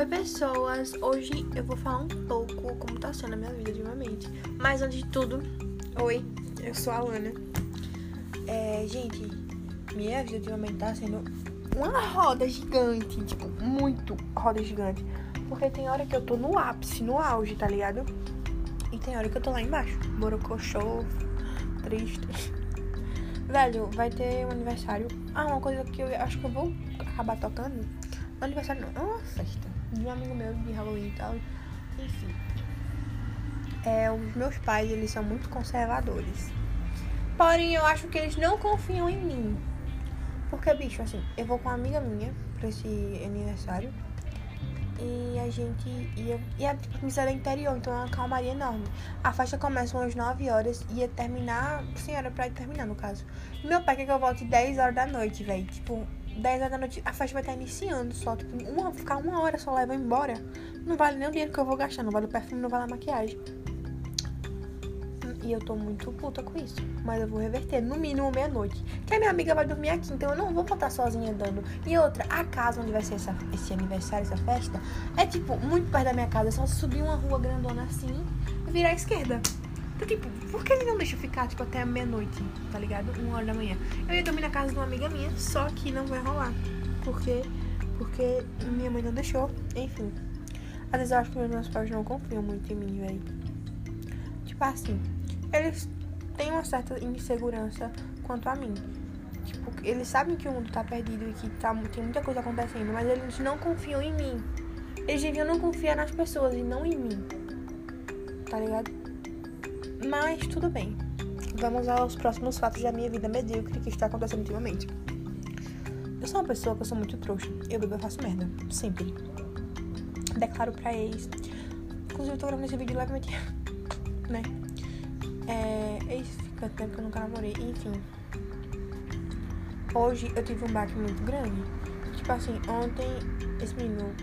Oi pessoas, hoje eu vou falar um pouco como tá sendo a minha vida ultimamente. Mas antes de tudo, oi, eu sou a Alana. É, gente, minha vida ultimamente tá sendo uma roda gigante, tipo, muito roda gigante. Porque tem hora que eu tô no ápice, no auge, tá ligado? E tem hora que eu tô lá embaixo, borocochô, triste. Velho, vai ter um aniversário. Ah, uma coisa que eu acho que eu vou acabar tocando. Aniversário não, é uma festa de um amigo meu de Halloween e tal. Enfim. É, os meus pais, eles são muito conservadores. Porém, eu acho que eles não confiam em mim. Porque, bicho, assim, eu vou com uma amiga minha pra esse aniversário. E a gente. E a missa era interior, então é uma calmaria enorme. A festa começa às 9 horas e ia terminar. Sim, era pra terminar, no caso. Meu pai quer que eu volte 10 horas da noite, velho. Tipo, 10 horas da noite, a festa vai estar iniciando só. Tipo, uma, ficar uma hora só leva embora. Não vale nem o dinheiro que eu vou gastar. Não vale o perfume, não vale a maquiagem. E eu tô muito puta com isso. Mas eu vou reverter, no mínimo meia-noite. Que a minha amiga vai dormir aqui, então eu não vou voltar sozinha andando. E outra, a casa onde vai ser essa, esse aniversário, essa festa, é tipo, muito perto da minha casa. É só subir uma rua grandona assim e virar à esquerda. Então, tipo, por que ele não deixa ficar, tipo, até meia-noite, tá ligado? Uma hora da manhã. Eu ia dormir na casa de uma amiga minha, só que não vai rolar. Porque, porque minha mãe não deixou. Enfim. Às vezes eu acho que meus pais não confiam muito em mim, velho. Tipo assim, eles têm uma certa insegurança quanto a mim. Tipo, eles sabem que o mundo tá perdido e que tá, tem muita coisa acontecendo, mas eles não confiam em mim. Eles deviam não confiar nas pessoas e não em mim. Tá ligado? Mas tudo bem. Vamos aos próximos fatos da minha vida medíocre que está acontecendo ultimamente. Eu sou uma pessoa que eu sou muito trouxa. Eu bebo, eu faço merda. Sempre. Declaro pra ex. Inclusive, eu tô gravando esse vídeo levemente. né? É. Ex fica tempo que eu nunca namorei. Enfim. Hoje eu tive um baque muito grande. Tipo assim, ontem esse menino.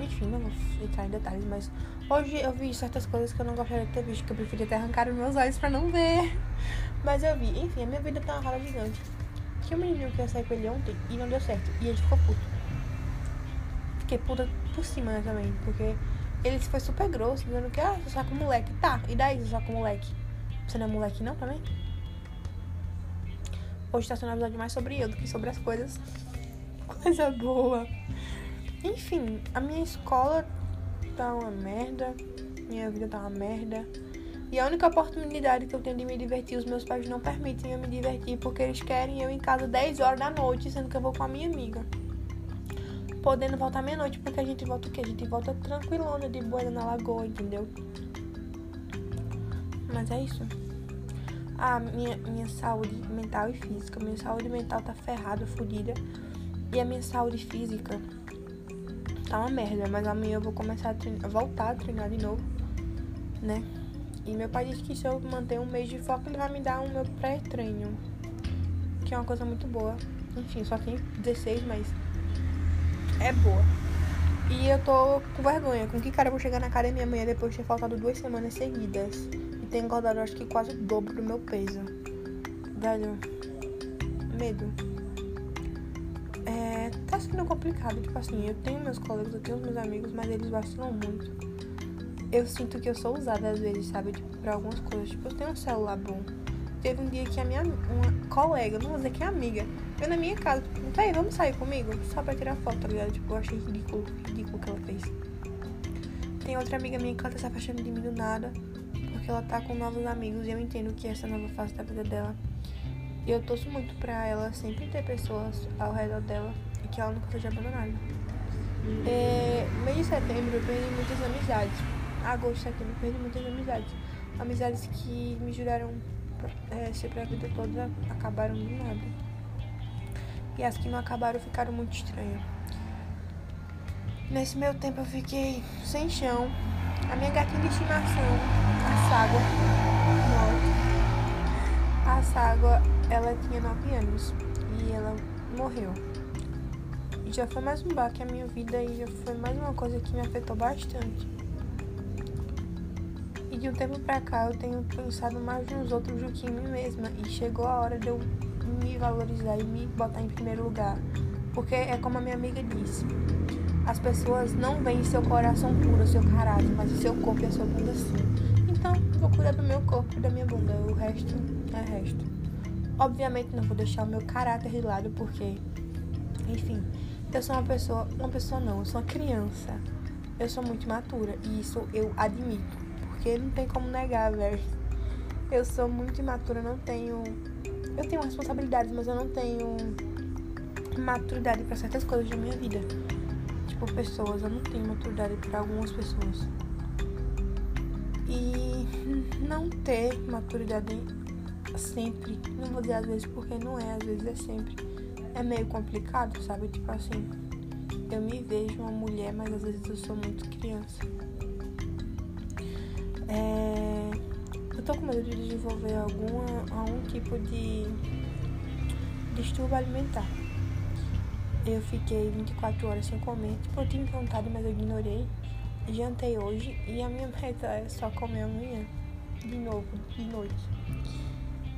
Enfim, não vou entrar em detalhes, mas Hoje eu vi certas coisas que eu não gostaria de ter visto, que eu preferia ter arrancado meus olhos pra não ver. Mas eu vi. Enfim, a minha vida tá uma roda gigante. Tinha um menino que ia sair com ele ontem e não deu certo. E ele ficou puto. Fiquei puta por cima né, também, porque ele foi super grosso, dizendo que, ah, você só com moleque. Tá, e daí você só com moleque? Você não é moleque não também? Hoje tá sendo um episódio mais sobre eu do que sobre as coisas. Coisa boa. Enfim, a minha escola tá uma merda, minha vida tá uma merda. E a única oportunidade que eu tenho de me divertir, os meus pais não permitem eu me divertir porque eles querem eu em casa 10 horas da noite, sendo que eu vou com a minha amiga. Podendo voltar meia-noite, porque a gente volta o quê? A gente volta tranquilona, de boa na lagoa, entendeu? Mas é isso. A minha, minha saúde mental e física. Minha saúde mental tá ferrada, fodida. E a minha saúde física tá uma merda, mas amanhã eu vou começar a treinar, voltar a treinar de novo, né? E meu pai disse que se eu manter um mês de foco, ele vai me dar um meu pré-treino, que é uma coisa muito boa. Enfim, só tem 16, mas é boa. E eu tô com vergonha. Com que cara eu vou chegar na academia amanhã depois de ter faltado duas semanas seguidas? E ter engordado, acho que quase o dobro do meu peso. Velho, medo tá sendo complicado. Tipo assim, eu tenho meus colegas, eu tenho meus amigos, mas eles vacilam muito. Eu sinto que eu sou usada às vezes, sabe? Tipo, pra algumas coisas. Tipo, eu tenho um celular bom. Teve um dia que a minha uma colega, não vou dizer que é amiga, veio na minha casa. Tipo, tá aí, vamos sair comigo? Só pra tirar foto, tá ligado? Tipo, eu achei ridículo, ridículo o que ela fez. Tem outra amiga minha que ela tá se afastando de mim do nada. Porque ela tá com novos amigos e eu entendo que essa nova fase da vida dela. E eu torço muito pra ela sempre ter pessoas ao redor dela que ela nunca seja abandonada. É, mês de setembro eu perdi muitas amizades. Agosto, setembro eu perdi muitas amizades. Amizades que me juraram é, ser pra vida toda acabaram do nada. E as que não acabaram ficaram muito estranhas. Nesse meu tempo eu fiquei sem chão. A minha gatinha de estimação, a Ságua, morta. A Ságua, ela tinha 9 anos e ela morreu já foi mais um baque a minha vida e já foi mais uma coisa que me afetou bastante. E de um tempo pra cá eu tenho pensado mais nos outros do que em mim mesma e chegou a hora de eu me valorizar e me botar em primeiro lugar. Porque é como a minha amiga disse: As pessoas não veem seu coração puro, seu caráter, mas o seu corpo e a sua bunda sim. Então, vou cuidar do meu corpo e da minha bunda. O resto é resto. Obviamente não vou deixar o meu caráter de lado porque, enfim, eu sou uma pessoa, uma pessoa não, eu sou uma criança. Eu sou muito imatura e isso eu admito, porque não tem como negar, velho. Eu sou muito imatura, não tenho eu tenho responsabilidades, mas eu não tenho maturidade para certas coisas da minha vida. Tipo, pessoas, eu não tenho maturidade para algumas pessoas. E não ter maturidade sempre, não vou dizer às vezes porque não é, às vezes é sempre. É meio complicado, sabe? Tipo assim, eu me vejo uma mulher, mas às vezes eu sou muito criança. É, eu tô com medo de desenvolver alguma, algum tipo de distúrbio alimentar. Eu fiquei 24 horas sem comer. Tipo, eu tinha vontade, mas eu ignorei. Jantei hoje e a minha meta é só comer amanhã. De novo, de noite.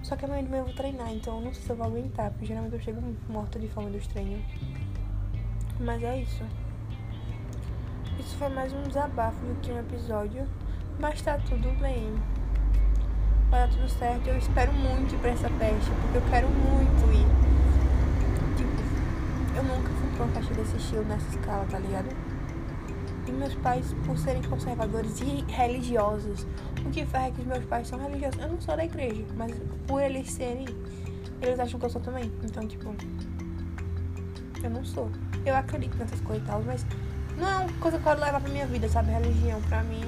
Só que amanhã de manhã eu vou treinar, então eu não sei se eu vou aguentar, porque geralmente eu chego morta de fome dos treinos. Mas é isso. Isso foi mais um desabafo do que um episódio, mas tá tudo bem. Vai dar tudo certo. Eu espero muito ir pra essa festa, porque eu quero muito ir. Tipo, eu nunca fui pra uma festa desse estilo nessa escala, tá ligado? E meus pais, por serem conservadores e religiosos, o que faz é que os meus pais são religiosos. Eu não sou da igreja, mas por eles serem, eles acham que eu sou também. Então, tipo, eu não sou. Eu acredito nessas coisas e tal, mas não é uma coisa que eu quero levar pra minha vida, sabe? Religião, pra mim.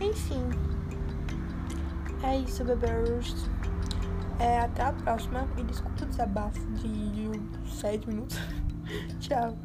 Enfim. É isso, bebês. É, até a próxima. E desculpa o desabafo de 7 minutos. Tchau.